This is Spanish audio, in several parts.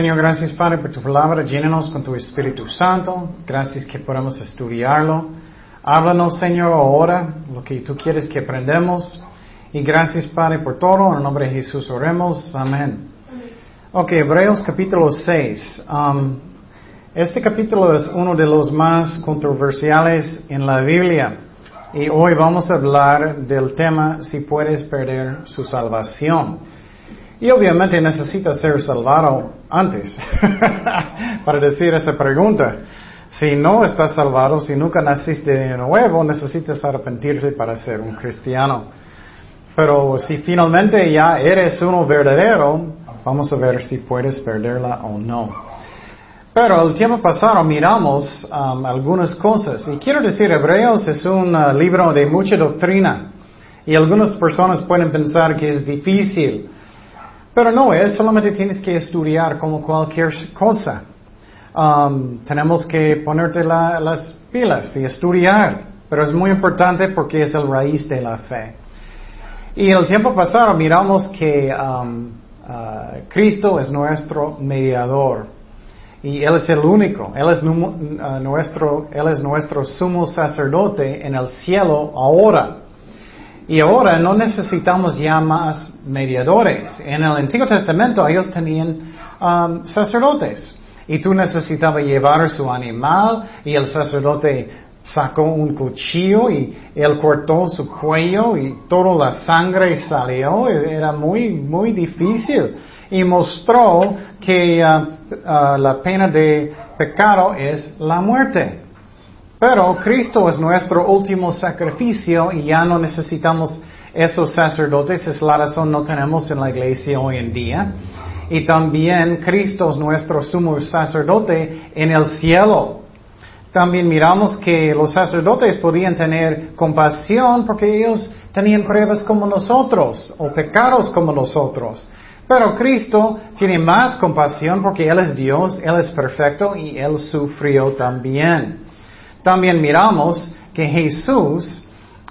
Señor, gracias Padre por tu palabra. Llénanos con tu Espíritu Santo. Gracias que podamos estudiarlo. Háblanos, Señor, ahora lo que tú quieres que aprendamos. Y gracias, Padre, por todo. En el nombre de Jesús oremos. Amén. Ok, Hebreos capítulo 6. Um, este capítulo es uno de los más controversiales en la Biblia. Y hoy vamos a hablar del tema si puedes perder su salvación. Y obviamente necesitas ser salvado antes para decir esa pregunta. Si no estás salvado, si nunca naciste de nuevo, necesitas arrepentirte para ser un cristiano. Pero si finalmente ya eres uno verdadero, vamos a ver si puedes perderla o no. Pero el tiempo pasado miramos um, algunas cosas. Y quiero decir, Hebreos es un uh, libro de mucha doctrina. Y algunas personas pueden pensar que es difícil. Pero no es, solamente tienes que estudiar como cualquier cosa. Um, tenemos que ponerte las pilas y estudiar. Pero es muy importante porque es el raíz de la fe. Y el tiempo pasado miramos que um, uh, Cristo es nuestro mediador. Y Él es el único. Él es, uh, nuestro, Él es nuestro sumo sacerdote en el cielo ahora. Y ahora no necesitamos ya más mediadores. En el Antiguo Testamento ellos tenían um, sacerdotes. Y tú necesitabas llevar su animal y el sacerdote sacó un cuchillo y él cortó su cuello y toda la sangre salió. Era muy, muy difícil. Y mostró que uh, Ah, la pena de pecado es la muerte. Pero Cristo es nuestro último sacrificio y ya no necesitamos esos sacerdotes, es la razón no tenemos en la iglesia hoy en día. Y también Cristo es nuestro sumo sacerdote en el cielo. También miramos que los sacerdotes podían tener compasión porque ellos tenían pruebas como nosotros o pecados como nosotros. Pero Cristo tiene más compasión porque Él es Dios, Él es perfecto y Él sufrió también. También miramos que Jesús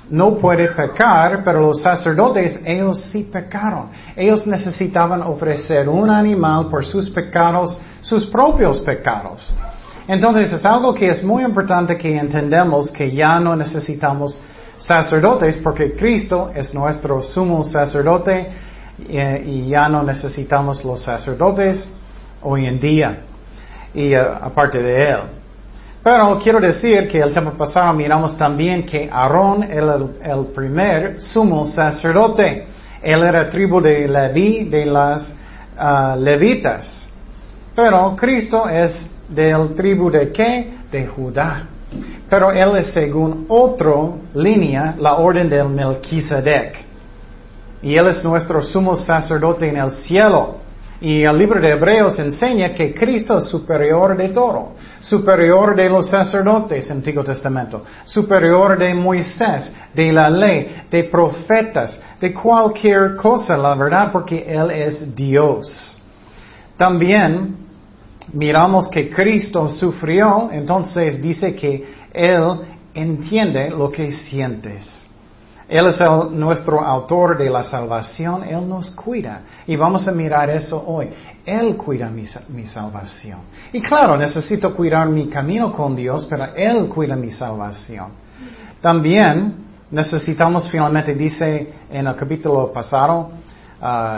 no puede pecar, pero los sacerdotes, ellos sí pecaron. Ellos necesitaban ofrecer un animal por sus pecados, sus propios pecados. Entonces es algo que es muy importante que entendamos que ya no necesitamos sacerdotes porque Cristo es nuestro sumo sacerdote y, ya no necesitamos los sacerdotes hoy en día, y eh, aparte de él. Pero quiero decir que el tiempo pasado miramos también que Aarón era el, primer sumo sacerdote. Él era tribu de Leví, de las ah, levitas. Pero Cristo es del tribu de qué? De Judá. Pero él es según otra línea, la orden del Melquisedec. Y Él es nuestro sumo sacerdote en el cielo. Y el libro de Hebreos enseña que Cristo es superior de todo, superior de los sacerdotes, Antiguo Testamento, superior de Moisés, de la ley, de profetas, de cualquier cosa, la verdad, porque Él es Dios. También miramos que Cristo sufrió, entonces dice que Él entiende lo que sientes. Él es nuestro autor de la salvación, Él nos cuida. Y vamos a mirar eso hoy. Él cuida mi, salvación. Y claro, necesito cuidar mi camino con Dios, pero Él cuida mi salvación. También necesitamos finalmente, dice en el capítulo pasado,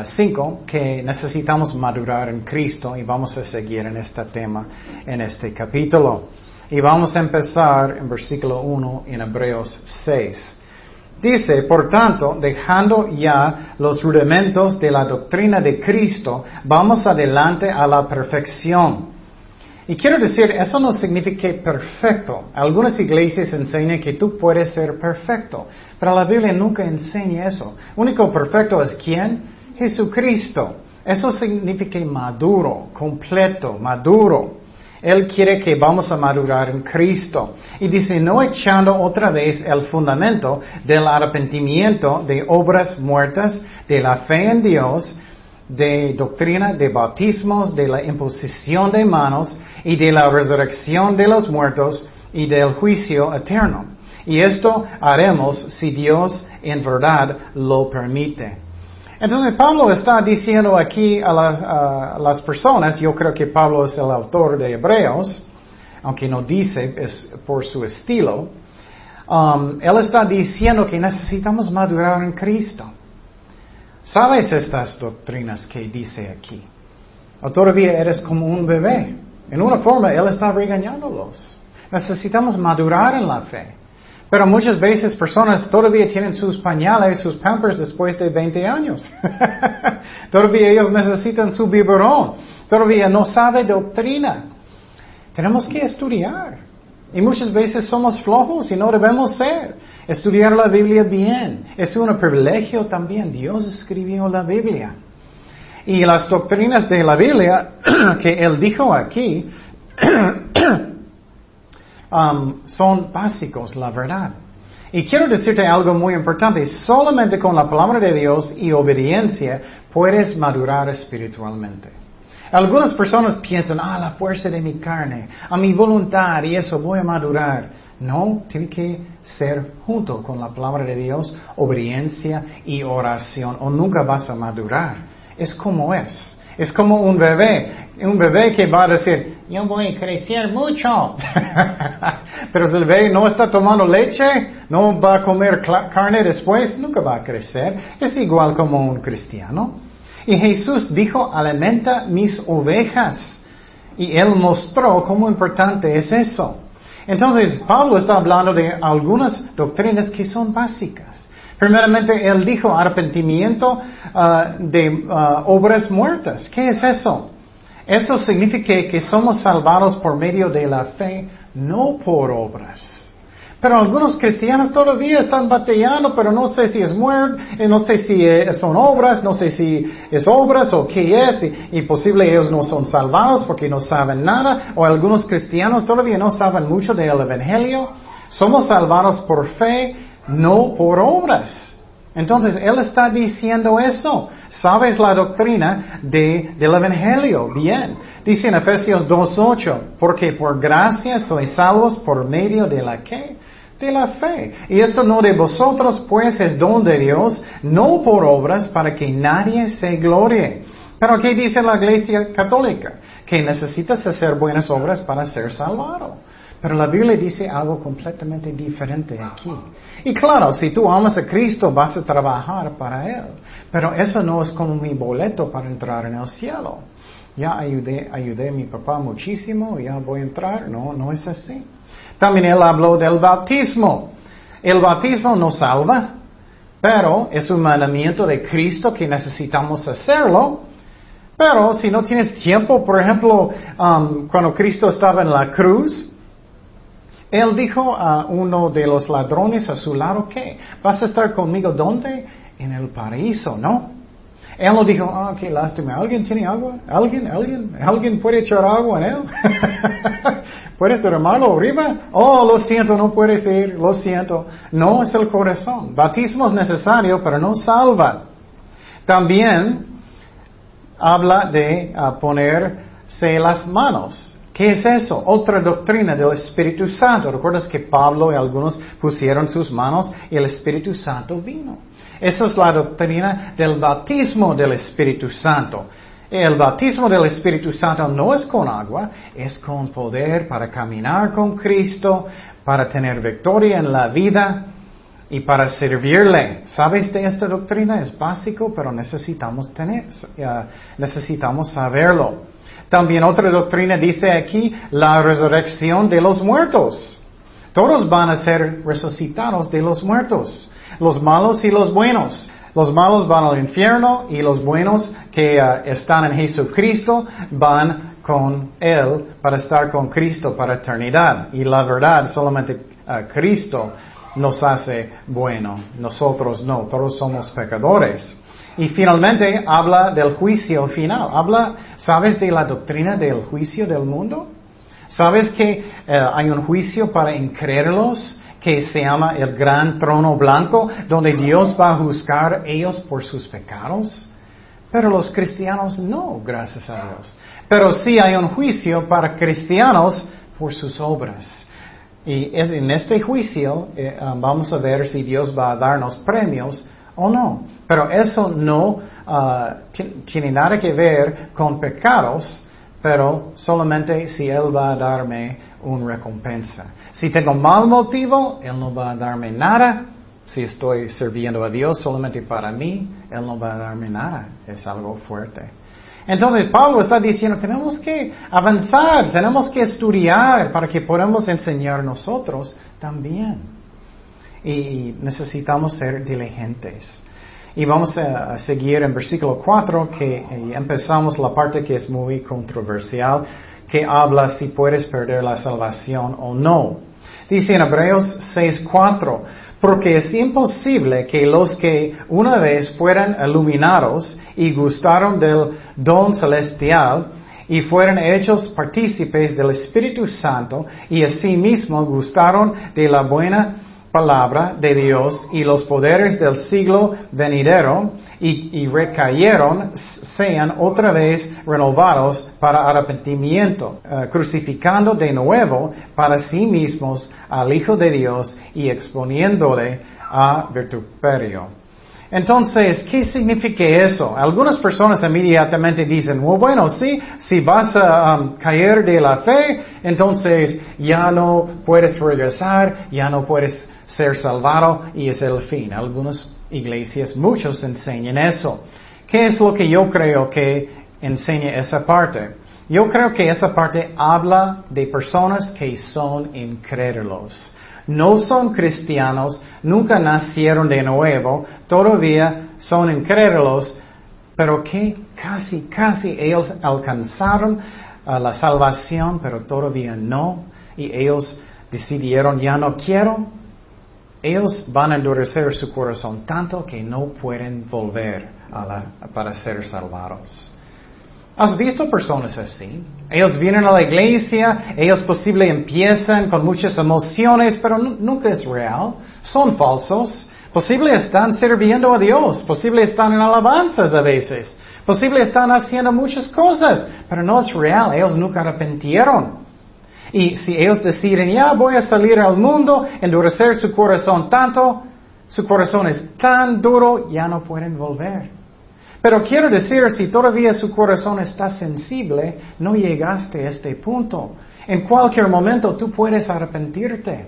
5, uh, que necesitamos madurar en Cristo y vamos a seguir en este tema, en este capítulo. Y vamos a empezar en versículo 1 en Hebreos 6. Dice, por tanto, dejando ya los rudimentos de la doctrina de Cristo, vamos adelante a la perfección. Y quiero decir, eso no significa perfecto. Algunas iglesias enseñan que tú puedes ser perfecto, pero la Biblia nunca enseña eso. Único perfecto es quién? Jesucristo. Eso significa maduro, completo, maduro. Él quiere que vamos a madurar en Cristo. Y dice, no echando otra vez el fundamento del arrepentimiento de obras muertas, de la fe en Dios, de doctrina de bautismos, de la imposición de manos y de la resurrección de los muertos y del juicio eterno. Y esto haremos si Dios en verdad lo permite. Entonces Pablo está diciendo aquí a, las personas, yo creo que Pablo es el autor de Hebreos, aunque no dice, es por su estilo, um, él está diciendo que necesitamos madurar en Cristo. ¿Sabes estas doctrinas que dice aquí? O todavía eres como un bebé. En una forma, Él está regañándolos. Necesitamos madurar en la fe. Pero muchas veces personas todavía tienen sus pañales, sus pampers después de 20 años. todavía ellos necesitan su biberón. Todavía no sabe doctrina. Tenemos que estudiar. Y muchas veces somos flojos y no debemos ser. Estudiar la Biblia bien. Es un privilegio también. Dios escribió la Biblia. Y las doctrinas de la Biblia que él dijo aquí um, son básicos, la verdad. Y quiero decirte algo muy importante. Solamente con la palabra de Dios y obediencia puedes madurar espiritualmente. Algunas personas piensan, ah, la fuerza de mi carne, a mi voluntad y eso voy a madurar. No, tiene que ser junto con la palabra de Dios, obediencia y oración, o nunca vas a madurar. Es como es. Es como un bebé. Un bebé que va a decir, yo voy a crecer mucho. Pero si el bebé no está tomando leche, no va a comer carne después, nunca va a crecer. Es igual como un cristiano. Y Jesús dijo, alimenta mis ovejas. Y él mostró cómo importante es eso. Entonces, Pablo está hablando de algunas doctrinas que son básicas. Primeramente, él dijo arrepentimiento ah, de ah, obras muertas. ¿Qué es eso? Eso significa que somos salvados por medio de la fe, no por obras. Pero algunos cristianos todavía están batallando, pero no sé si es muerte, eh, no sé si eh, son obras, no sé si es obras o qué es, y, y posible ellos no son salvados porque no saben nada, o algunos cristianos todavía no saben mucho del Evangelio. Somos salvados por fe, no por obras. Entonces, Él está diciendo eso. ¿Sabes la doctrina de, del Evangelio? Bien. Dice en Efesios 2.8, porque por gracia sois salvos por medio de la que? De la fe. Y esto no de vosotros, pues es don de Dios, no por obras para que nadie se glorie. Pero ¿qué dice la Iglesia Católica? Que necesitas hacer buenas obras para ser salvado. Pero la Biblia dice algo completamente diferente aquí. Y claro, si tú amas a Cristo, vas a trabajar para Él. Pero eso no es como mi boleto para entrar en el cielo. Ya ayudé, ayudé a mi papá muchísimo, ya voy a entrar. No, no es así. También Él habló del bautismo. El bautismo no salva, pero es un mandamiento de Cristo que necesitamos hacerlo. Pero si no tienes tiempo, por ejemplo, um, cuando Cristo estaba en la cruz, él dijo a uno de los ladrones a su lado, ¿qué? ¿Vas a estar conmigo dónde? En el paraíso, ¿no? Él no dijo, ah, qué lástima, ¿alguien tiene agua? ¿Alguien? ¿Alguien? ¿Alguien puede echar agua en él? ¿Puedes derramarlo arriba? Oh, lo siento, no puedes ir, lo siento. No es el corazón. Bautismo es necesario, pero no salva. También habla de ah, ponerse las manos. ¿Qué es eso? Otra doctrina del Espíritu Santo. ¿Recuerdas que Pablo y algunos pusieron sus manos y el Espíritu Santo vino? Esa es la doctrina del bautismo del Espíritu Santo. El bautismo del Espíritu Santo no es con agua, es con poder para caminar con Cristo, para tener victoria en la vida y para servirle. ¿Sabes de esta doctrina? Es básico, pero necesitamos tener, uh, necesitamos saberlo. También otra doctrina dice aquí la resurrección de los muertos. Todos van a ser resucitados de los muertos, los malos y los buenos. Los malos van al infierno y los buenos que uh, están en Jesucristo van con Él para estar con Cristo para eternidad. Y la verdad, solamente uh, Cristo nos hace bueno, nosotros no, todos somos pecadores. Y finalmente habla del juicio final. Habla, ¿sabes de la doctrina del juicio del mundo? ¿Sabes que eh, hay un juicio para incrédulos que se llama el gran trono blanco, donde Dios va a juzgar ellos por sus pecados? Pero los cristianos no, gracias a Dios. Pero sí hay un juicio para cristianos por sus obras. Y es en este juicio eh, vamos a ver si Dios va a darnos premios ¿O no? Pero eso no ah, tiene nada que ver con pecados, pero solamente si Él va a darme una recompensa. Si tengo mal motivo, Él no va a darme nada. Si estoy sirviendo a Dios solamente para mí, Él no va a darme nada. Es algo fuerte. Entonces Pablo está diciendo, tenemos que avanzar, tenemos que estudiar para que podamos enseñar nosotros también. Y necesitamos ser diligentes. Y vamos a seguir en versículo 4, que eh, empezamos la parte que es muy controversial, que habla si puedes perder la salvación o no. Dice en Hebreos 6.4, porque es imposible que los que una vez fueran iluminados y gustaron del don celestial y fueron hechos partícipes del Espíritu Santo y asimismo gustaron de la buena palabra de Dios y los poderes del siglo venidero y, recayeron, sean otra vez renovados para arrepentimiento, eh, crucificando de nuevo para sí mismos al Hijo de Dios y exponiéndole a vituperio. Entonces, ¿qué significa eso? Algunas personas inmediatamente dicen, bueno, sí, si vas a um, caer de la fe, entonces ya no puedes regresar, ya no puedes ser salvado y es el fin. Algunas iglesias, muchos enseñan eso. ¿Qué es lo que yo creo que enseña esa parte? Yo creo que esa parte habla de personas que son incrédulos. No son cristianos, nunca nacieron de nuevo, todavía son incrédulos, pero que casi, casi ellos alcanzaron uh, la salvación, pero todavía no. Y ellos decidieron, ya no quiero, ellos van a endurecer su corazón tanto que no pueden volver para ser salvados. ¿Has visto personas así? Ellos vienen a la iglesia, ellos posible empiezan con muchas emociones, pero nunca es real. Son falsos. Posible están sirviendo a Dios, posible están en alabanzas a veces, posible están haciendo muchas cosas, pero no es real. Ellos nunca arrepentieron. Y si ellos deciden, ya voy a salir al mundo, endurecer su corazón tanto, su corazón es tan duro, ya no pueden volver. Pero quiero decir, si todavía su corazón está sensible, no llegaste a este punto. En cualquier momento tú puedes arrepentirte.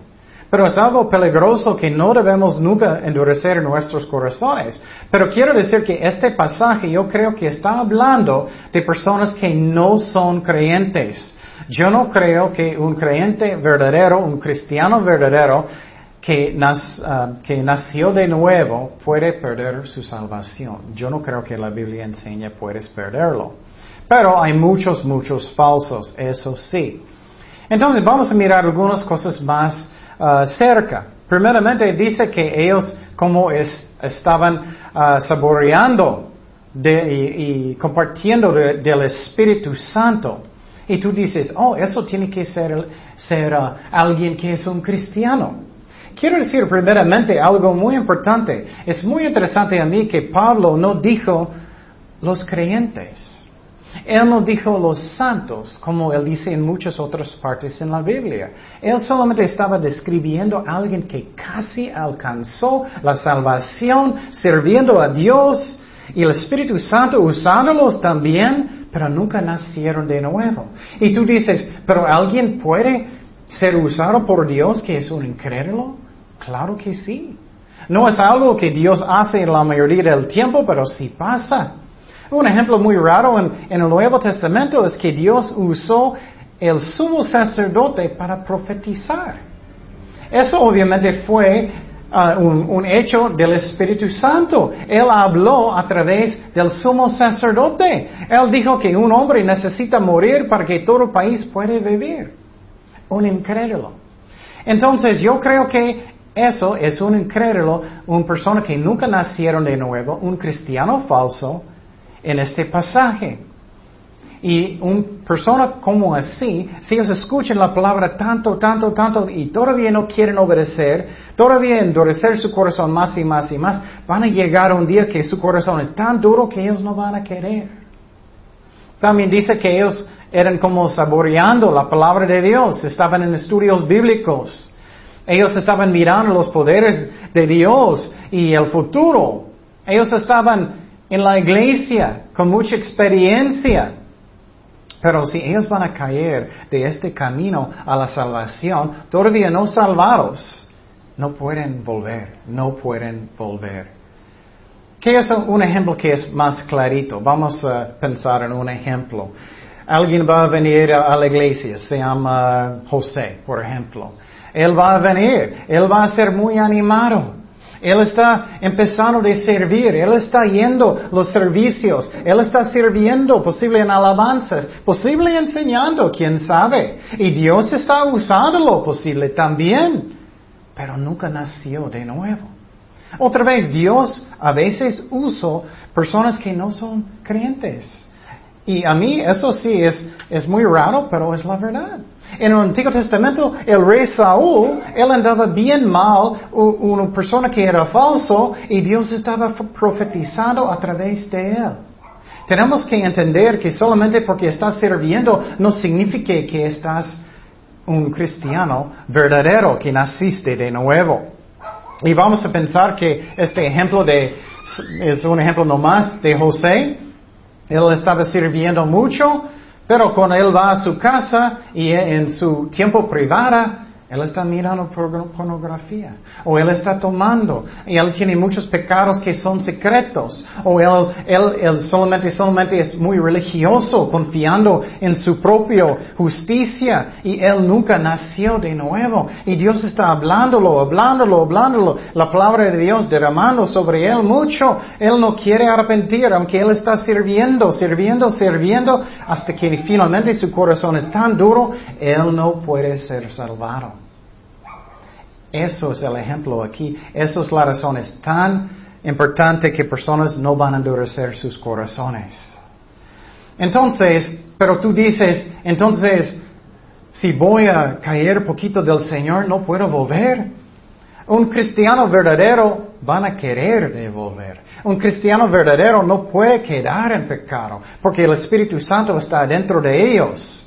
Pero es algo peligroso que no debemos nunca endurecer nuestros corazones. Pero quiero decir que este pasaje yo creo que está hablando de personas que no son creyentes. Yo no creo que un creyente verdadero, un cristiano verdadero, que, ah, que, nació de nuevo puede perder su salvación. Yo no creo que la Biblia enseñe puedes perderlo. Pero hay muchos, muchos falsos, eso sí. Entonces vamos a mirar algunas cosas más ah, cerca. Primeramente dice que ellos como estaban uh, saboreando y, compartiendo del Espíritu Santo. Y tú dices, oh, eso tiene que ser, ser uh, alguien que es un cristiano. Quiero decir primeramente algo muy importante. Es muy interesante a mí que Pablo no dijo los creyentes. Él no dijo los santos, como él dice en muchas otras partes en la Biblia. Él solamente estaba describiendo a alguien que casi alcanzó la salvación, sirviendo a Dios y el Espíritu Santo usándolos también pero nunca nacieron de nuevo. Y tú dices, pero alguien puede ser usado por Dios que es un incrédulo? Claro que sí. No es algo que Dios hace la mayoría del tiempo, pero sí pasa. Un ejemplo muy raro en, en el Nuevo Testamento es que Dios usó el sumo sacerdote para profetizar. Eso obviamente fue Uh, un, hecho del Espíritu Santo. Él habló a través del sumo sacerdote. Él dijo que un hombre necesita morir para que todo el país pueda vivir. Un incrédulo. Entonces yo creo que eso es un incrédulo, una persona que nunca nacieron de nuevo, un cristiano falso en este pasaje. Y una persona como así, si ellos escuchan la palabra tanto, tanto, tanto y todavía no quieren obedecer, todavía endurecer su corazón más y más y más, van a llegar un día que su corazón es tan duro que ellos no van a querer. También dice que ellos eran como saboreando la palabra de Dios, estaban en estudios bíblicos. Ellos estaban mirando los poderes de Dios y el futuro. Ellos estaban en la iglesia con mucha experiencia. Pero si ellos van a caer de este camino a la salvación, todavía no salvados, no pueden volver, no pueden volver. ¿Qué es un ejemplo que es más clarito? Vamos a pensar en un ejemplo. Alguien va a venir a la iglesia, se llama José, por ejemplo. Él va a venir, él va a ser muy animado. Él está empezando de servir, Él está yendo los servicios, Él está sirviendo, posible en alabanzas, posible enseñando, quién sabe. Y Dios está usándolo, posible también. Pero nunca nació de nuevo. Otra vez, Dios a veces usa personas que no son creyentes. Y a mí eso sí es, es muy raro, pero es la verdad. En el Antiguo Testamento, el rey Saúl, él andaba bien mal, una persona que era falso, y Dios estaba profetizando a través de él. Tenemos que entender que solamente porque estás sirviendo no significa que estás un cristiano verdadero, que naciste de nuevo. Y vamos a pensar que este ejemplo de, es un ejemplo nomás de José. Él estaba sirviendo mucho, pero cuando él va a su casa y en su tiempo privado, él está mirando pornografía. O él está tomando. Y él tiene muchos pecados que son secretos. O él, él, solamente, solamente es muy religioso, confiando en su propia justicia. Y él nunca nació de nuevo. Y Dios está hablándolo, hablándolo, hablándolo. La palabra de Dios derramando sobre él mucho. Él no quiere arrepentir, aunque él está sirviendo, sirviendo, sirviendo, hasta que finalmente su corazón es tan duro, él no puede ser salvado. Eso es el ejemplo aquí. Eso es la razón. Es tan importante que personas no van a endurecer sus corazones. Entonces, pero tú dices, entonces, si voy a caer poquito del Señor, no puedo volver. Un cristiano verdadero van a querer devolver. Un cristiano verdadero no puede quedar en pecado, porque el Espíritu Santo está dentro de ellos.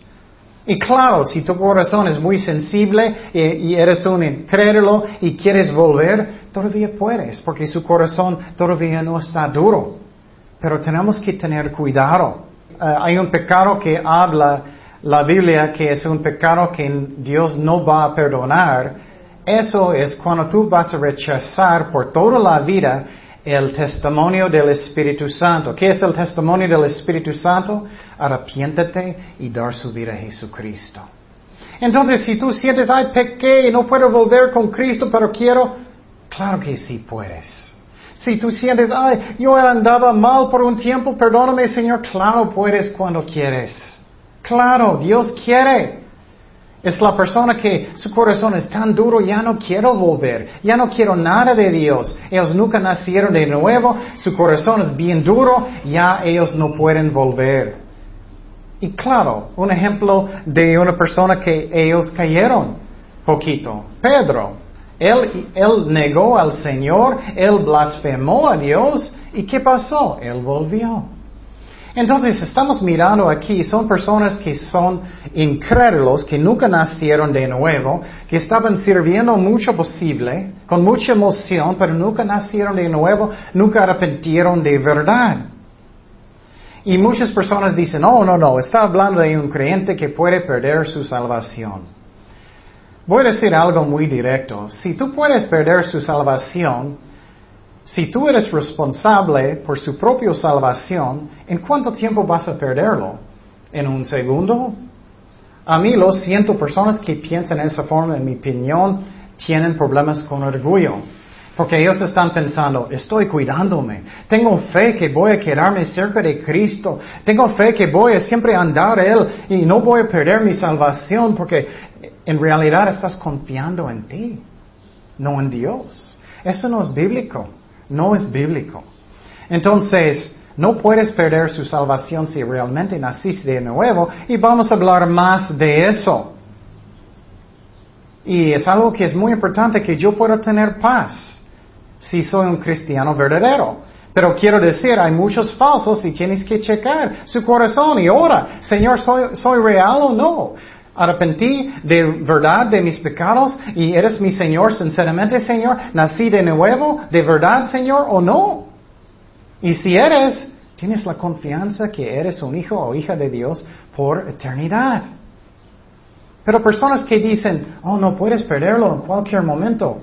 Y claro, si tu corazón es muy sensible y, eres un incrédulo y quieres volver, todavía puedes, porque su corazón todavía no está duro. Pero tenemos que tener cuidado. Eh, hay un pecado que habla la Biblia que es un pecado que Dios no va a perdonar. Eso es cuando tú vas a rechazar por toda la vida el testimonio del Espíritu Santo. ¿Qué es el testimonio del Espíritu Santo? Arrepiéntete y dar su vida a Jesucristo. Entonces, si tú sientes, ay, pequé y no puedo volver con Cristo, pero quiero, claro que sí puedes. Si tú sientes, ay, yo andaba mal por un tiempo, perdóname, Señor, claro puedes cuando quieres. Claro, Dios quiere. Es la persona que su corazón es tan duro, ya no quiero volver, ya no quiero nada de Dios. Ellos nunca nacieron de nuevo, su corazón es bien duro, ya ellos no pueden volver. Y claro, un ejemplo de una persona que ellos cayeron poquito, Pedro. Él, él negó al Señor, él blasfemó a Dios, ¿y qué pasó? Él volvió. Entonces estamos mirando aquí, son personas que son incrédulos, que nunca nacieron de nuevo, que estaban sirviendo mucho posible, con mucha emoción, pero nunca nacieron de nuevo, nunca arrepentieron de verdad. Y muchas personas dicen, oh, no, no, está hablando de un creyente que puede perder su salvación. Voy a decir algo muy directo. Si tú puedes perder su salvación, si tú eres responsable por su propia salvación, ¿en cuánto tiempo vas a perderlo? ¿En un segundo? A mí lo siento, personas que piensan de esa forma, en mi opinión, tienen problemas con orgullo. Porque ellos están pensando, estoy cuidándome, tengo fe que voy a quedarme cerca de Cristo, tengo fe que voy a siempre andar Él y no voy a perder mi salvación porque en realidad estás confiando en ti, no en Dios. Eso no es bíblico. No es bíblico. Entonces, no puedes perder su salvación si realmente naciste de nuevo y vamos a hablar más de eso. Y es algo que es muy importante que yo pueda tener paz si soy un cristiano verdadero. Pero quiero decir, hay muchos falsos y tienes que checar su corazón y ora, Señor, ¿soy, soy real o no? Arrepentí de verdad de mis pecados y eres mi Señor sinceramente, Señor, nací de nuevo, de verdad, Señor, o no. Y si eres, tienes la confianza que eres un hijo o hija de Dios por eternidad. Pero personas que dicen, oh, no puedes perderlo en cualquier momento,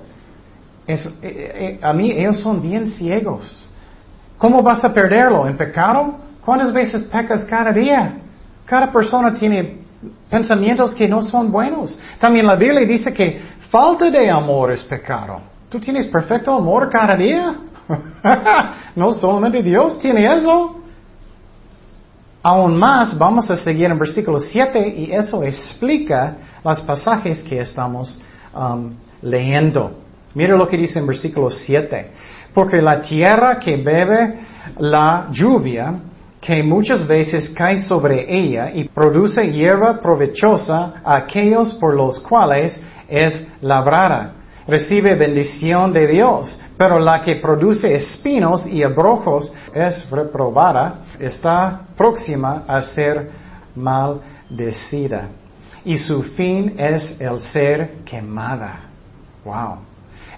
eh, eh, a mí ellos son bien ciegos. ¿Cómo vas a perderlo? ¿En pecado? ¿Cuántas veces pecas cada día? Cada persona tiene pensamientos que no son buenos. También la Biblia dice que falta de amor es pecado. ¿Tú tienes perfecto amor cada día? no solamente Dios tiene eso. Aún más, vamos a seguir en versículo 7 y eso explica los pasajes que estamos um, leyendo. Mira lo que dice en versículo 7. Porque la tierra que bebe la lluvia, que muchas veces cae sobre ella y produce hierba provechosa a aquellos por los cuales es labrada, recibe bendición de Dios. Pero la que produce espinos y abrojos es reprobada, está próxima a ser maldecida. Y su fin es el ser quemada. Wow.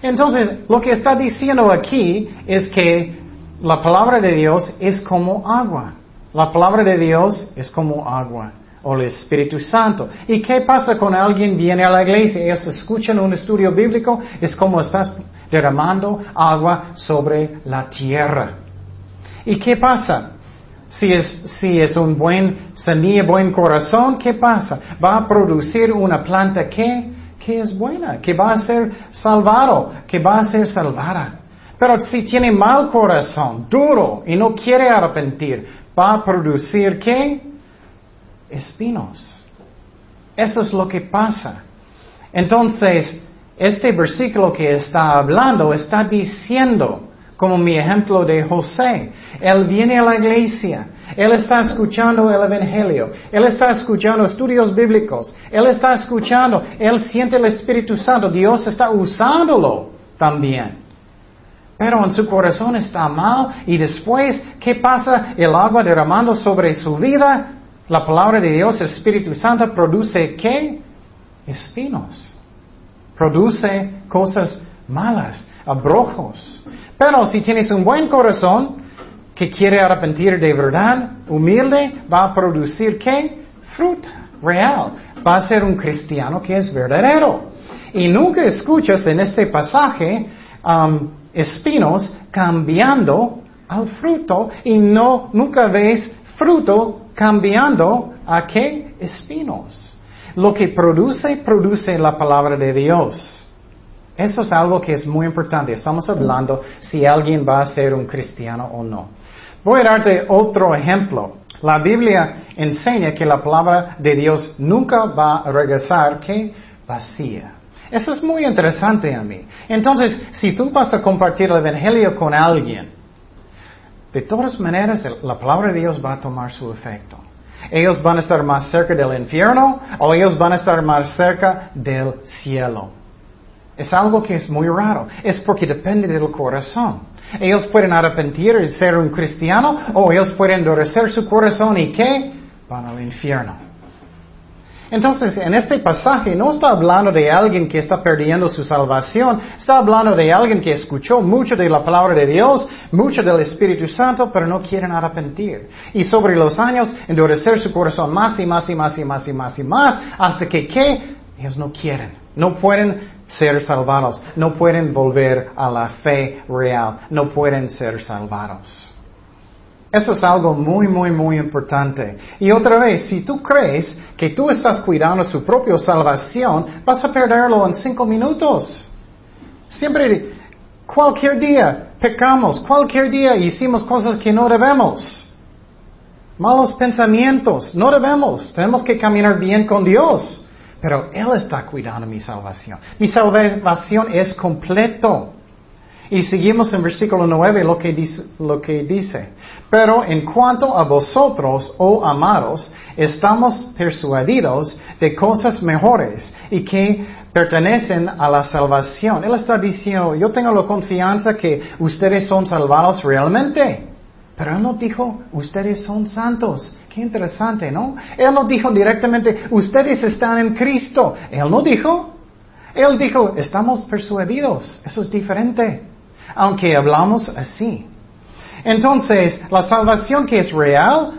Entonces, lo que está diciendo aquí es que la palabra de Dios es como agua. La palabra de Dios es como agua o el Espíritu Santo. ¿Y qué pasa cuando alguien viene a la iglesia? Ellos escuchan un estudio bíblico, es como estás derramando agua sobre la tierra. ¿Y qué pasa? Si es, si es un buen semilla, buen corazón, ¿qué pasa? Va a producir una planta que, que es buena, que va a ser salvado, que va a ser salvada. Pero si tiene mal corazón, duro, y no quiere arrepentir, va a producir qué? Espinos. Eso es lo que pasa. Entonces, este versículo que está hablando está diciendo, como mi ejemplo de José, él viene a la iglesia, él está escuchando el Evangelio, él está escuchando estudios bíblicos, él está escuchando, él siente el Espíritu Santo, Dios está usándolo también. Pero en su corazón está mal y después, ¿qué pasa? El agua derramando sobre su vida, la palabra de Dios, Espíritu Santo, produce qué? Espinos produce cosas malas, abrojos. Pero si tienes un buen corazón que quiere arrepentir de verdad, humilde, va a producir qué? Fruta real. Va a ser un cristiano que es verdadero. Y nunca escuchas en este pasaje um, espinos cambiando al fruto y no nunca ves fruto cambiando a qué espinos. Lo que produce, produce la palabra de Dios. Eso es algo que es muy importante. Estamos hablando si alguien va a ser un cristiano o no. Voy a darte otro ejemplo. La Biblia enseña que la palabra de Dios nunca va a regresar que vacía. Eso es muy interesante a mí. Entonces, si tú vas a compartir el Evangelio con alguien, de todas maneras la palabra de Dios va a tomar su efecto ellos van a estar más cerca del infierno o ellos van a estar más cerca del cielo. Es algo que es muy raro. Es porque depende del corazón. Ellos pueden arrepentir y ser un cristiano o ellos pueden endurecer su corazón y ¿qué? Van al infierno. Entonces, en este pasaje no está hablando de alguien que está perdiendo su salvación, está hablando de alguien que escuchó mucho de la palabra de Dios, mucho del Espíritu Santo, pero no quieren arrepentir. Y sobre los años, endurecer su corazón más y más y más y más y más y más, hasta que ¿qué? Ellos no quieren, no pueden ser salvados, no pueden volver a la fe real, no pueden ser salvados. Eso es algo muy, muy, muy importante. Y otra vez, si tú crees que tú estás cuidando su propia salvación, vas a perderlo en cinco minutos. Siempre, cualquier día pecamos, cualquier día hicimos cosas que no debemos. Malos pensamientos, no debemos. Tenemos que caminar bien con Dios. Pero Él está cuidando mi salvación. Mi salvación es completo. Y seguimos en versículo 9 lo que, dice, lo que dice. Pero en cuanto a vosotros, oh amados, estamos persuadidos de cosas mejores y que pertenecen a la salvación. Él está diciendo, yo tengo la confianza que ustedes son salvados realmente. Pero Él no dijo, ustedes son santos. Qué interesante, ¿no? Él no dijo directamente, ustedes están en Cristo. Él no dijo. Él dijo, estamos persuadidos. Eso es diferente aunque hablamos así. Entonces, la salvación que es real,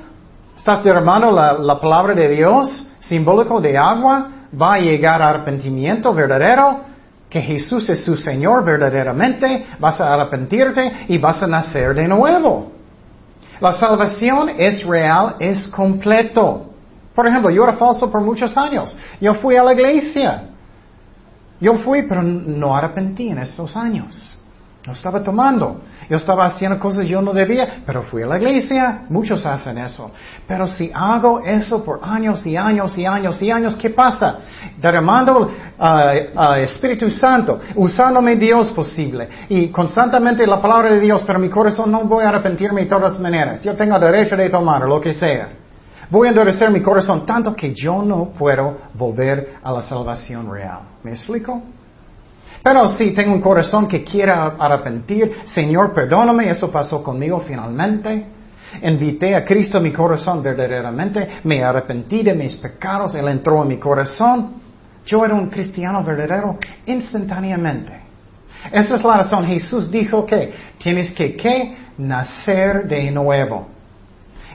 estás derramando la, la palabra de Dios, simbólico de agua, va a llegar a arrepentimiento verdadero, que Jesús es su Señor verdaderamente, vas a arrepentirte y vas a nacer de nuevo. La salvación es real, es completo. Por ejemplo, yo era falso por muchos años. Yo fui a la iglesia. Yo fui, pero no arrepentí en esos años. No estaba tomando. Yo estaba haciendo cosas que yo no debía, pero fui a la iglesia. Muchos hacen eso. Pero si hago eso por años y años y años y años, ¿qué pasa? Derramando al Espíritu Santo, usándome Dios posible y constantemente la palabra de Dios, pero mi corazón no voy a arrepentirme de todas maneras. Yo tengo derecho de tomar lo que sea. Voy a endurecer mi corazón tanto que yo no puedo volver a la salvación real. ¿Me explico? Pero si tengo un corazón que quiera arrepentir, Señor, perdóname, eso pasó conmigo finalmente. Invité a Cristo a mi corazón verdaderamente, me arrepentí de mis pecados, Él entró en mi corazón. Yo era un cristiano verdadero instantáneamente. Esa es la razón. Jesús dijo que tienes que ¿qué? nacer de nuevo.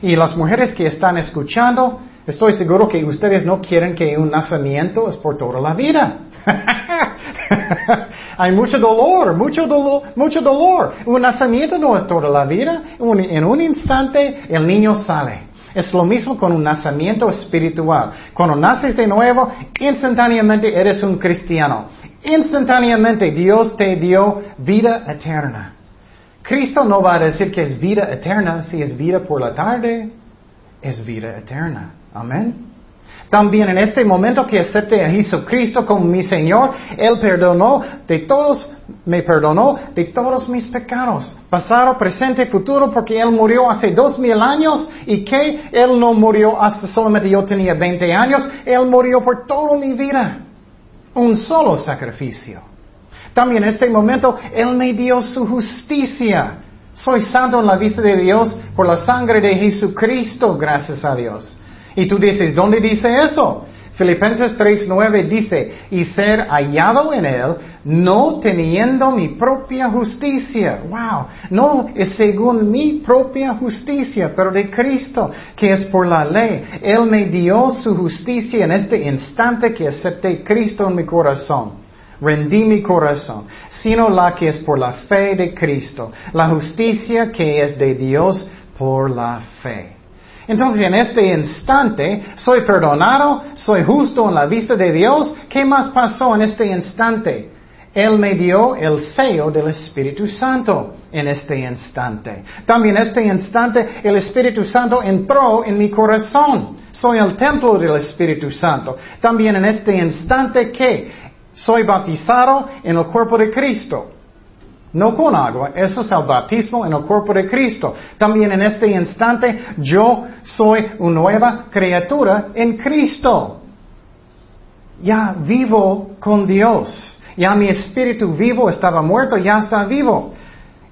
Y las mujeres que están escuchando, estoy seguro que ustedes no quieren que un nacimiento es por toda la vida. Hay mucho dolor, mucho dolor, mucho dolor. Un nacimiento no es toda la vida. en un instante el niño sale. Es lo mismo con un nacimiento espiritual. Cuando naces de nuevo, instantáneamente eres un cristiano. Instantáneamente Dios te dio vida eterna. Cristo no va a decir que es vida eterna si es vida por la tarde. Es vida eterna. Amén. También en este momento que acepté a Jesucristo como mi Señor, Él perdonó de todos, me perdonó de todos mis pecados, pasado, presente, futuro, porque Él murió hace dos mil años y que Él no murió hasta solamente yo tenía 20 años, Él murió por toda mi vida. Un solo sacrificio. También en este momento Él me dio su justicia. Soy santo en la vista de Dios por la sangre de Jesucristo, gracias a Dios. Y tú dices, ¿dónde dice eso? Filipenses 3.9 dice, y ser hallado en Él, no teniendo mi propia justicia. Wow, no es según mi propia justicia, pero de Cristo, que es por la ley. Él me dio su justicia en este instante que acepté Cristo en mi corazón. Rendí mi corazón, sino la que es por la fe de Cristo, la justicia que es de Dios por la fe. Entonces en este instante soy perdonado, soy justo en la vista de Dios. ¿Qué más pasó en este instante? Él me dio el sello del Espíritu Santo en este instante. También en este instante el Espíritu Santo entró en mi corazón. Soy el templo del Espíritu Santo. También en este instante que soy bautizado en el cuerpo de Cristo. No con agua, eso es el bautismo en el cuerpo de Cristo. También en este instante yo soy una nueva criatura en Cristo. Ya vivo con Dios. Ya mi espíritu vivo estaba muerto, ya está vivo.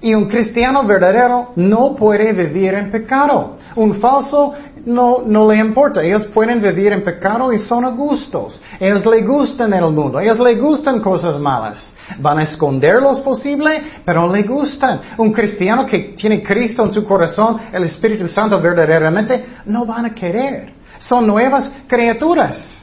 Y un cristiano verdadero no puede vivir en pecado. Un falso no, no le importa. Ellos pueden vivir en pecado y son a gustos. Ellos le gustan el mundo. Ellos le gustan cosas malas. Van a esconderlos posible, pero le gustan. Un cristiano que tiene Cristo en su corazón, el Espíritu Santo verdaderamente, no van a querer. Son nuevas criaturas.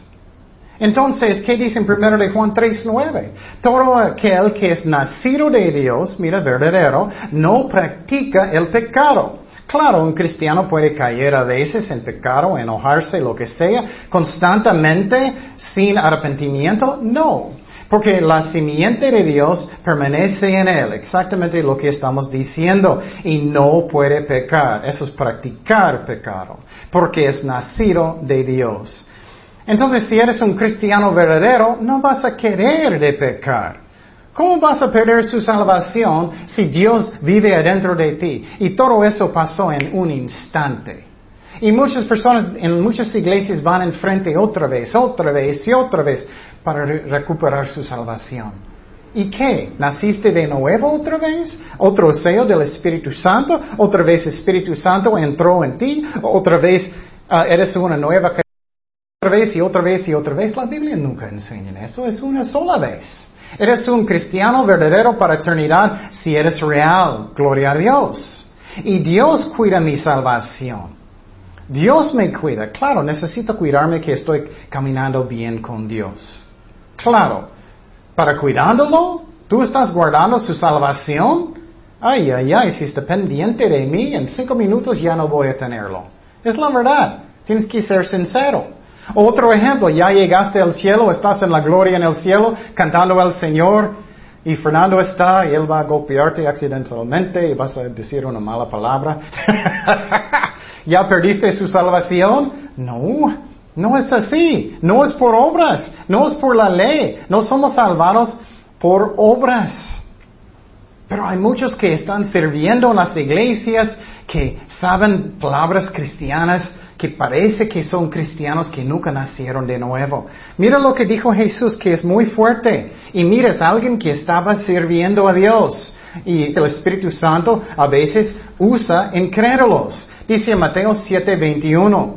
Entonces, ¿qué dice en 1 de Juan 3.9? Todo aquel que es nacido de Dios, mira, verdadero, no practica el pecado. Claro, un cristiano puede caer a veces en pecado, enojarse, lo que sea, constantemente, sin arrepentimiento, no. Porque la simiente de Dios permanece en él, exactamente lo que estamos diciendo, y no puede pecar. Eso es practicar pecado, porque es nacido de Dios. Entonces, si eres un cristiano verdadero, no vas a querer de pecar. ¿Cómo vas a perder su salvación si Dios vive adentro de ti? Y todo eso pasó en un instante. Y muchas personas en muchas iglesias van enfrente otra vez, otra vez y otra vez para recuperar su salvación. ¿Y qué? ¿Naciste de nuevo otra vez? ¿Otro sello del Espíritu Santo? ¿Otra vez Espíritu Santo entró en ti? ¿Otra vez ah, eres una nueva otra vez y otra vez y otra vez? La Biblia nunca enseña eso, es una sola vez. Eres un cristiano verdadero para eternidad si eres real. Gloria a Dios. Y Dios cuida mi salvación. Dios me cuida. Claro, necesito cuidarme que estoy caminando bien con Dios. Claro, para cuidándolo, tú estás guardando su salvación. Ay, ay, ay, si es dependiente de mí, en cinco minutos ya no voy a tenerlo. Es la verdad. Tienes que ser sincero. Otro ejemplo, ya llegaste al cielo, estás en la gloria en el cielo, cantando al Señor, y Fernando está y él va a golpearte accidentalmente y vas a decir una mala palabra. ¿Ya perdiste su salvación? No, no es así. No es por obras, no es por la ley. No somos salvados por obras. Pero hay muchos que están sirviendo en las iglesias, que saben palabras cristianas, que parece que son cristianos que nunca nacieron de nuevo. Mira lo que dijo Jesús, que es muy fuerte. Y mira, es alguien que estaba sirviendo a Dios. Y el Espíritu Santo a veces usa incrédulos. Dice Mateo 7:21,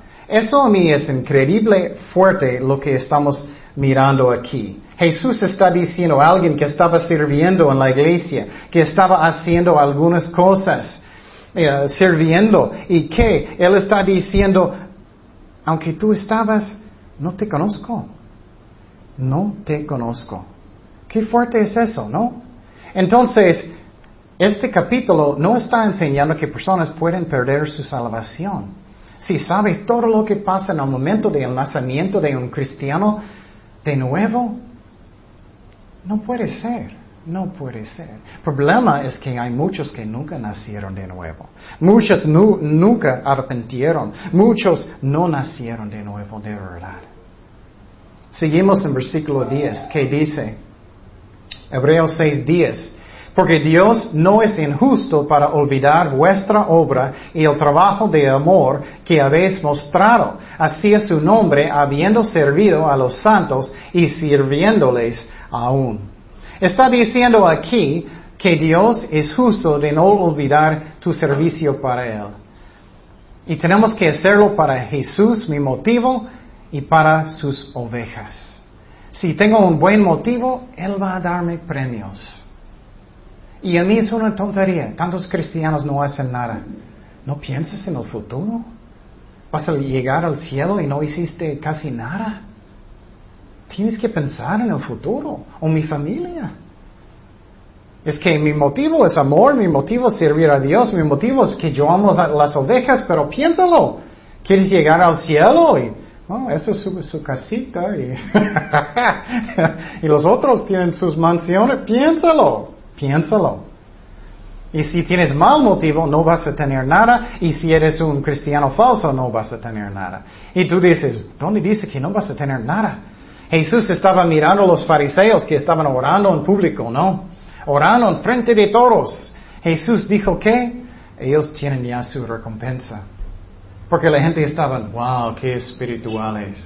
Eso a mí es increíble fuerte lo que estamos mirando aquí. Jesús está diciendo a alguien que estaba sirviendo en la iglesia, que estaba haciendo algunas cosas. Eh, sirviendo y que Él está diciendo, aunque tú estabas, no te conozco, no te conozco. Qué fuerte es eso, ¿no? Entonces, este capítulo no está enseñando que personas pueden perder su salvación. Si sabes todo lo que pasa en el momento del nacimiento de un cristiano de nuevo, no puede ser. No puede ser. El problema es que hay muchos que nunca nacieron de nuevo. Muchos nunca arrepentieron. Muchos no nacieron de nuevo de verdad. Seguimos en versículo 10 que dice, Hebreos 6, 10. Porque Dios no es injusto para olvidar vuestra obra y el trabajo de amor que habéis mostrado, así es su nombre, habiendo servido a los santos y sirviéndoles aún. Está diciendo aquí que Dios es justo de no olvidar tu servicio para Él. Y tenemos que hacerlo para Jesús, mi motivo, y para sus ovejas. Si tengo un buen motivo, Él va a darme premios. Y a mí es una tontería. Tantos cristianos no hacen nada. ¿No piensas en el futuro? ¿Vas a llegar al cielo y no hiciste casi nada? Tienes que pensar en el futuro o mi familia. Es que mi motivo es amor, mi motivo es servir a Dios, mi motivo es que yo amo las ovejas, pero piénsalo. ¿Quieres llegar al cielo? Y, oh, eso es su, casita y, y los otros tienen sus mansiones. Piénsalo, piénsalo. Y si tienes mal motivo, no vas a tener nada. Y si eres un cristiano falso, no vas a tener nada. Y tú dices, ¿dónde dice que no vas a tener nada? Jesús estaba mirando a los fariseos que estaban orando en público, ¿no? Orando en frente de todos. Jesús dijo que ellos tienen ya su recompensa. Porque la gente estaba, wow, qué espirituales.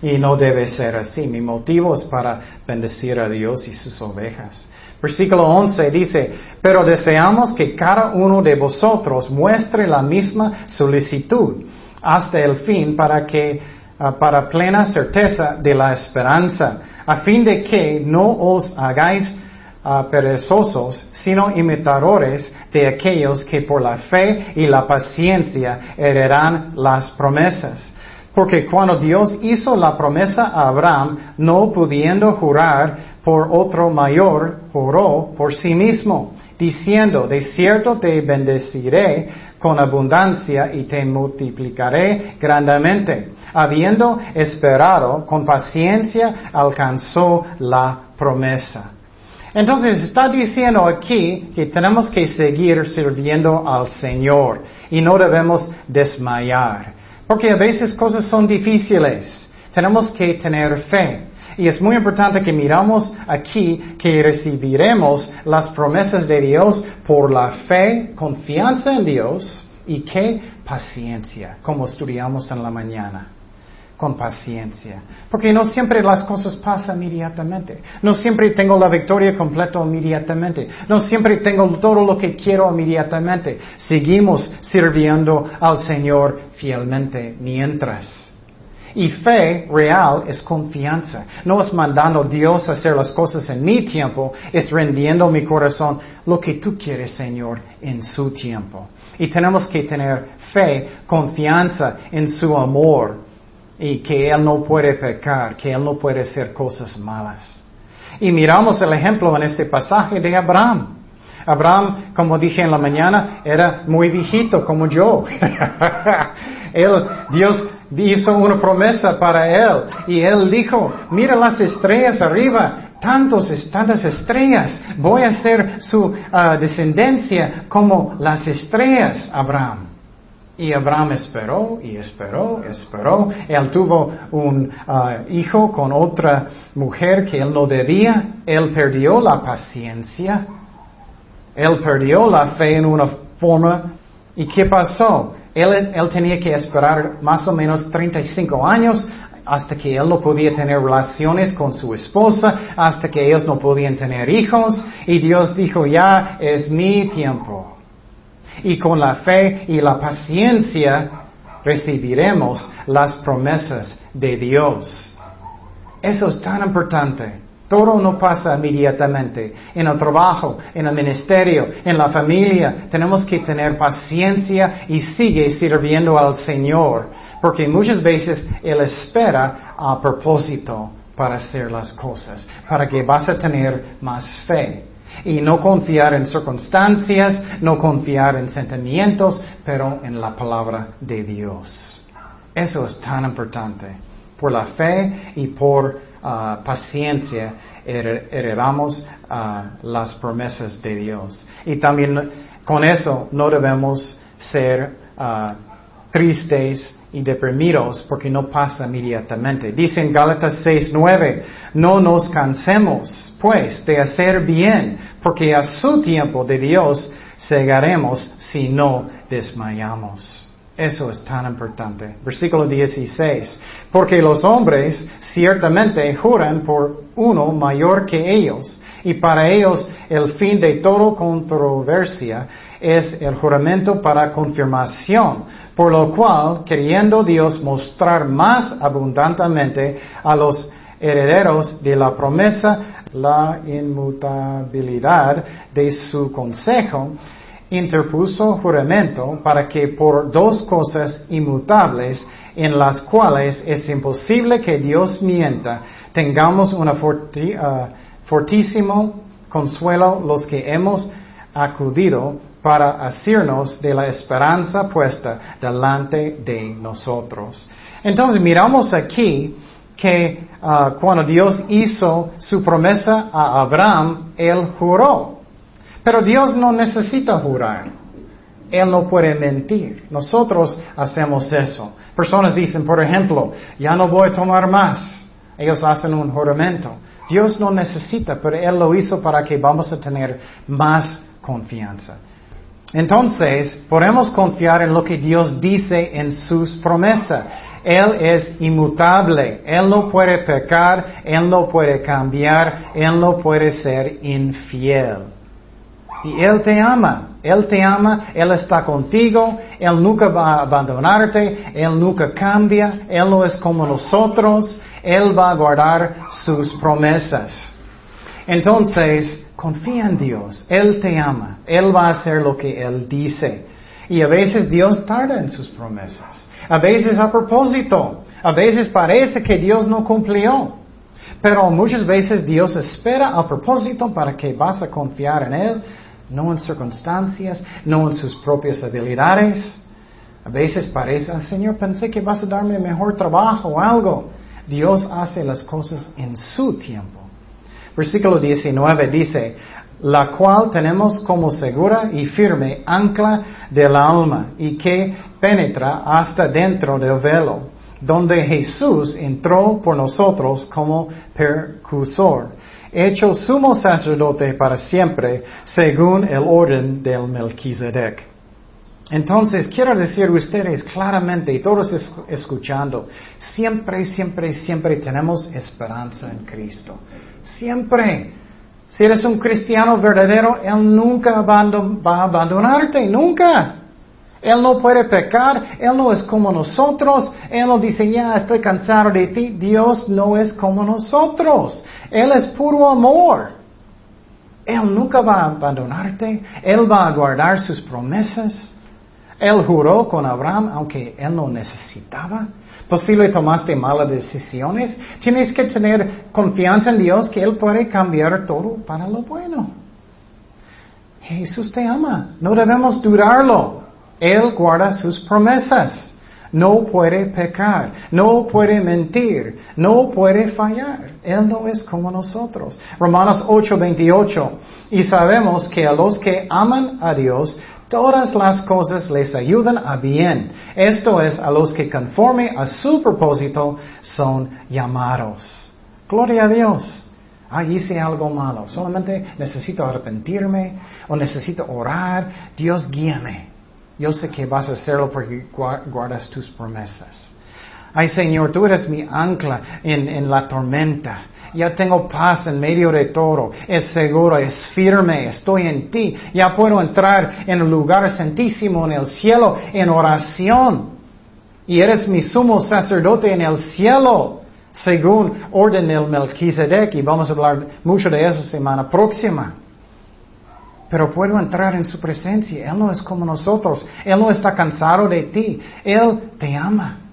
Y no debe ser así. Mi motivo es para bendecir a Dios y sus ovejas. Versículo 11 dice, pero deseamos que cada uno de vosotros muestre la misma solicitud hasta el fin para que Ah, para plena certeza de la esperanza, a fin de que no os hagáis ah, perezosos, sino imitadores de aquellos que por la fe y la paciencia heredarán las promesas. Porque cuando Dios hizo la promesa a Abraham, no pudiendo jurar por otro mayor, juró por sí mismo, diciendo, de cierto te bendeciré con abundancia y te multiplicaré grandemente. Habiendo esperado con paciencia, alcanzó la promesa. Entonces está diciendo aquí que tenemos que seguir sirviendo al Señor y no debemos desmayar. Porque a veces cosas son difíciles. Tenemos que tener fe. Y es muy importante que miramos aquí que recibiremos las promesas de Dios por la fe, confianza en Dios ¿Y qué? Paciencia, como estudiamos en la mañana con paciencia. Porque no siempre las cosas pasan inmediatamente. No siempre tengo la victoria completa inmediatamente. No siempre tengo todo lo que quiero inmediatamente. Seguimos sirviendo al Señor fielmente mientras. Y fe real es confianza. No es mandando Dios a hacer las cosas en mi tiempo, es rendiendo mi corazón lo que tú quieres, Señor, en su tiempo. Y tenemos que tener fe, confianza en su amor y que Él no puede pecar, que Él no puede hacer cosas malas. Y miramos el ejemplo en este pasaje de Abraham. Abraham, como dije en la mañana, era muy viejito como yo. él, Dios hizo una promesa para él y él dijo, mira las estrellas arriba, tantos, tantas estrellas, voy a ser su ah, descendencia como las estrellas, Abraham. Y Abraham esperó y esperó, esperó. Él tuvo un ah, hijo con otra mujer que él no debía. Él perdió la paciencia. Él perdió la fe en una forma. ¿Y qué pasó? Él, él tenía que esperar más o menos 35 años hasta que él no podía tener relaciones con su esposa, hasta que ellos no podían tener hijos. Y Dios dijo, ya es mi tiempo y con la fe y la paciencia recibiremos las promesas de Dios. Eso es tan importante. Todo no pasa inmediatamente. En el trabajo, en el ministerio, en la familia, tenemos que tener paciencia y sigue sirviendo al Señor. Porque muchas veces Él espera a propósito para hacer las cosas, para que vas a tener más fe. Y no confiar en circunstancias, no confiar en sentimientos, pero en la palabra de Dios. Eso es tan importante. Por la fe y por ah, paciencia heredamos ah, las promesas de Dios. Y también con eso no debemos ser ah, tristes y deprimidos porque no pasa inmediatamente. Dice en Gálatas 6:9, no nos cansemos pues de hacer bien, porque a su tiempo de Dios cegaremos si no desmayamos. Eso es tan importante. Versículo 16. Porque los hombres ciertamente juran por uno mayor que ellos, y para ellos el fin de toda controversia es el juramento para confirmación, por lo cual, queriendo Dios mostrar más abundantemente a los herederos de la promesa la inmutabilidad de su consejo, interpuso juramento para que por dos cosas inmutables en las cuales es imposible que Dios mienta, tengamos un uh, fortísimo consuelo los que hemos acudido para asirnos de la esperanza puesta delante de nosotros. Entonces miramos aquí que uh, cuando Dios hizo su promesa a Abraham, él juró. Pero Dios no necesita jurar. Él no puede mentir. Nosotros hacemos eso. Personas dicen, por ejemplo, ya no voy a tomar más. Ellos hacen un juramento. Dios no necesita, pero Él lo hizo para que vamos a tener más confianza. Entonces, podemos confiar en lo que Dios dice en sus promesas. Él es inmutable, Él no puede pecar, Él no puede cambiar, Él no puede ser infiel. Y Él te ama, Él te ama, Él está contigo, Él nunca va a abandonarte, Él nunca cambia, Él no es como nosotros, Él va a guardar sus promesas. Entonces, confía en Dios, Él te ama, Él va a hacer lo que Él dice. Y a veces Dios tarda en sus promesas, a veces a propósito, a veces parece que Dios no cumplió. Pero muchas veces Dios espera a propósito para que vas a confiar en Él no en circunstancias, no en sus propias habilidades. A veces parece, Señor, pensé que vas a darme mejor trabajo o algo. Dios hace las cosas en su tiempo. Versículo 19 dice, la cual tenemos como segura y firme ancla del alma y que penetra hasta dentro del velo, donde Jesús entró por nosotros como percursor hecho sumo sacerdote para siempre, según el orden del Melquisedec. Entonces, quiero decir ustedes claramente, y todos escuchando, siempre, siempre, siempre tenemos esperanza en Cristo. Siempre. Si eres un cristiano verdadero, Él nunca va a abandonarte, nunca. Él no puede pecar, Él no es como nosotros, Él no dice, ya estoy cansado de ti, Dios no es como nosotros, Él es puro amor. Él nunca va a abandonarte, Él va a guardar sus promesas. Él juró con Abraham aunque él no necesitaba. Posible tomaste malas decisiones. Tienes que tener confianza en Dios que Él puede cambiar todo para lo bueno. Jesús te ama. No debemos dudarlo. Él guarda sus promesas. No puede pecar, no puede mentir, no puede fallar. Él no es como nosotros. Romanos 8:28. Y sabemos que a los que aman a Dios, todas las cosas les ayudan a bien. Esto es a los que conforme a su propósito son llamados. Gloria a Dios. Ah, hice algo malo. Solamente necesito arrepentirme o necesito orar. Dios guíame. Yo sé que vas a hacerlo porque guardas tus promesas. Ay Señor, tú eres mi ancla en, la tormenta. Ya tengo paz en medio de todo. Es seguro, es firme. Estoy en ti. Ya puedo entrar en el lugar santísimo en el cielo en oración. Y eres mi sumo sacerdote en el cielo, según orden del Melquisedec. Y vamos a hablar mucho de eso semana próxima. Pero puedo entrar en su presencia. Él no es como nosotros. Él no está cansado de ti. Él te ama.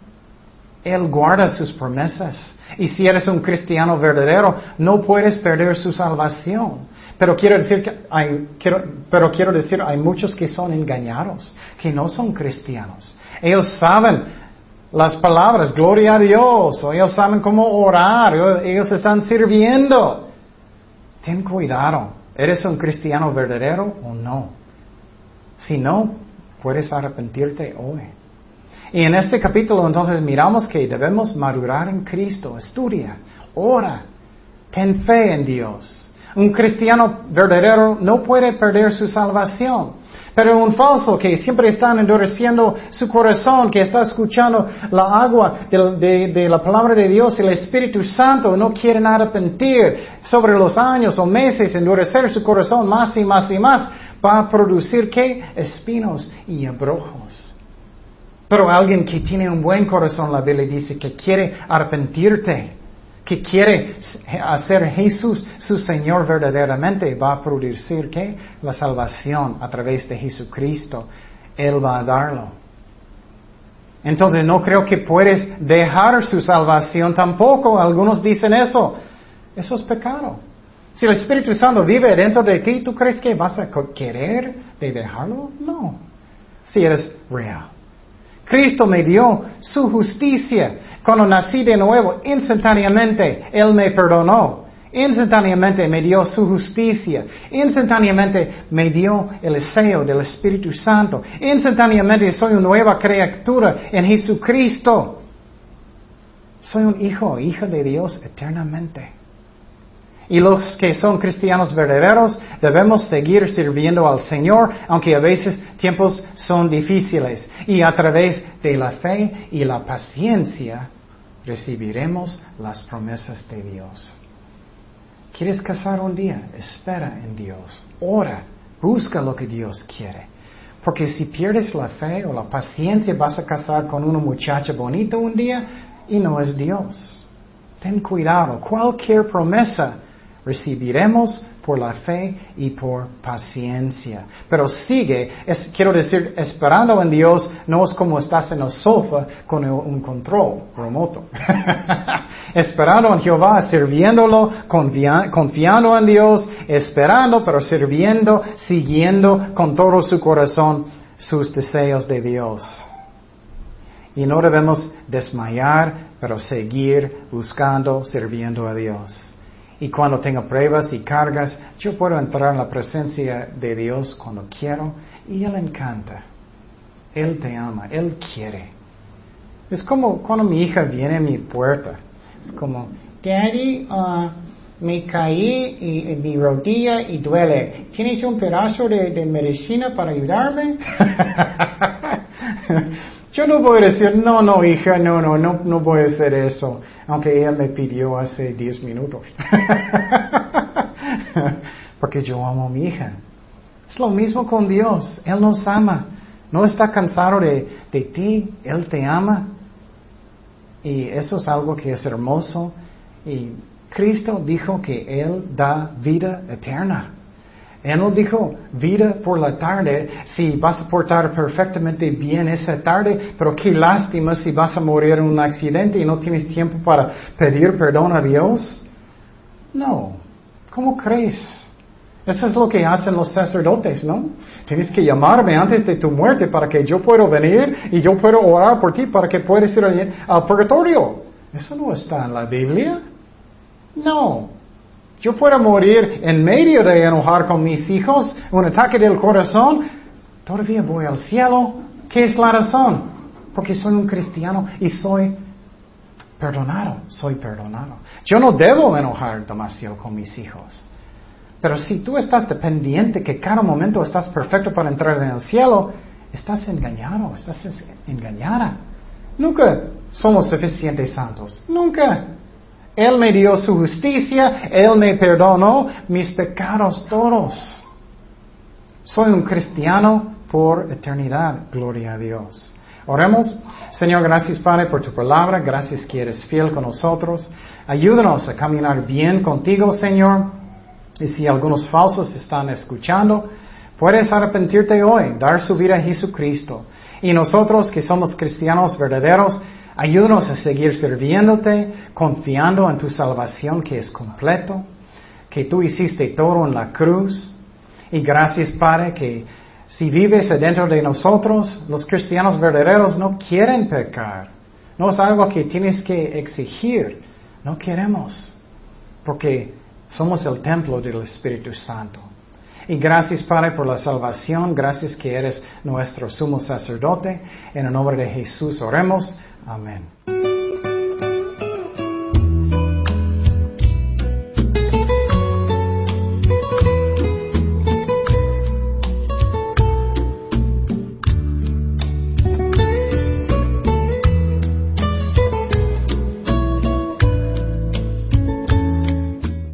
Él guarda sus promesas. Y si eres un cristiano verdadero, no puedes perder su salvación. Pero quiero decir que hay, pero quiero decir, hay muchos que son engañados, que no son cristianos. Ellos saben las palabras, gloria a Dios, o ellos saben cómo orar, ellos están sirviendo. Ten cuidado. ¿Eres un cristiano verdadero o no? Si no, puedes arrepentirte hoy. Y en este capítulo entonces miramos que debemos madurar en Cristo. Estudia, ora, ten fe en Dios. Un cristiano verdadero no puede perder su salvación. Pero un falso que siempre está endureciendo su corazón, que está escuchando la agua de, la palabra de Dios, el Espíritu Santo, no quieren arrepentir sobre los años o meses, endurecer su corazón más y más y más, va a producir qué? Espinos y abrojos. Pero alguien que tiene un buen corazón, la Biblia dice que quiere arrepentirte, que quiere hacer Jesús su Señor verdaderamente, va a producir ¿qué? La salvación a través de Jesucristo. Él va a darlo. Entonces no creo que puedes dejar su salvación tampoco. Algunos dicen eso. Eso es pecado. Si el Espíritu Santo vive dentro de ti, ¿tú crees que vas a querer de dejarlo? No. Si eres real. Cristo me dio su justicia. Cuando nací de nuevo, instantáneamente Él me perdonó. Instantáneamente me dio su justicia. Instantáneamente me dio el deseo del Espíritu Santo. Instantáneamente soy una nueva criatura en Jesucristo. Soy un hijo, hija de Dios eternamente. Y los que son cristianos verdaderos debemos seguir sirviendo al Señor, aunque a veces tiempos son difíciles. Y a través de la fe y la paciencia recibiremos las promesas de Dios. ¿Quieres casar un día? Espera en Dios. Ora. Busca lo que Dios quiere. Porque si pierdes la fe o la paciencia vas a casar con una muchacha bonita un día y no es Dios. Ten cuidado. Cualquier promesa recibiremos por la fe y por paciencia. Pero sigue, quiero decir, esperando en Dios no es como estás en el sofá con un control remoto. esperando en Jehová, sirviéndolo, confiando en Dios, esperando, pero sirviendo, siguiendo con todo su corazón sus deseos de Dios. Y no debemos desmayar, pero seguir buscando, sirviendo a Dios. Y cuando tengo pruebas y cargas, yo puedo entrar en la presencia de Dios cuando quiero y Él encanta. Él te ama, Él quiere. Es como cuando mi hija viene a mi puerta. Es como, Daddy, uh, me caí y, en mi rodilla y duele. ¿Tienes un pedazo de medicina para ayudarme? Yo no a decir, no, no, hija, no, no, no, no voy a hacer eso, aunque ella me pidió hace 10 minutos. Porque yo amo a mi hija. Es lo mismo con Dios, Él nos ama. No está cansado de, de ti, Él te ama. Y eso es algo que es hermoso. Y Cristo dijo que Él da vida eterna. Él no dijo vida por la tarde si vas a portar perfectamente bien esa tarde, pero qué lástima si vas a morir en un accidente y no tienes tiempo para pedir perdón a Dios. No, ¿cómo crees? Eso es lo que hacen los sacerdotes, ¿no? Tienes que llamarme antes de tu muerte para que yo pueda venir y yo pueda orar por ti para que puedas ir al purgatorio. Eso no está en la Biblia. No, yo puedo morir en medio de enojar con mis hijos, un ataque del corazón, todavía voy al cielo. ¿Qué es la razón? Porque soy un cristiano y soy perdonado, soy perdonado. Yo no debo enojar demasiado con mis hijos. Pero si tú estás dependiente que cada momento estás perfecto para entrar en el cielo, estás engañado, estás engañada. Nunca somos suficientes santos. Nunca. Él me dio su justicia, Él me perdonó mis pecados todos. Soy un cristiano por eternidad, gloria a Dios. Oremos. Señor, gracias Padre por tu palabra, gracias que eres fiel con nosotros. Ayúdanos a caminar bien contigo, Señor. Y si algunos falsos están escuchando, puedes arrepentirte hoy, dar su vida a Jesucristo. Y nosotros que somos cristianos verdaderos, Ayúdanos a seguir sirviéndote, confiando en tu salvación que es completo, que tú hiciste todo en la cruz. Y gracias, Padre, que si vives adentro de nosotros, los cristianos verdaderos no quieren pecar. No es algo que tienes que exigir. No queremos. Porque somos el templo del Espíritu Santo. Y gracias, Padre, por la salvación. Gracias que eres nuestro sumo sacerdote. En el nombre de Jesús oremos. Amen.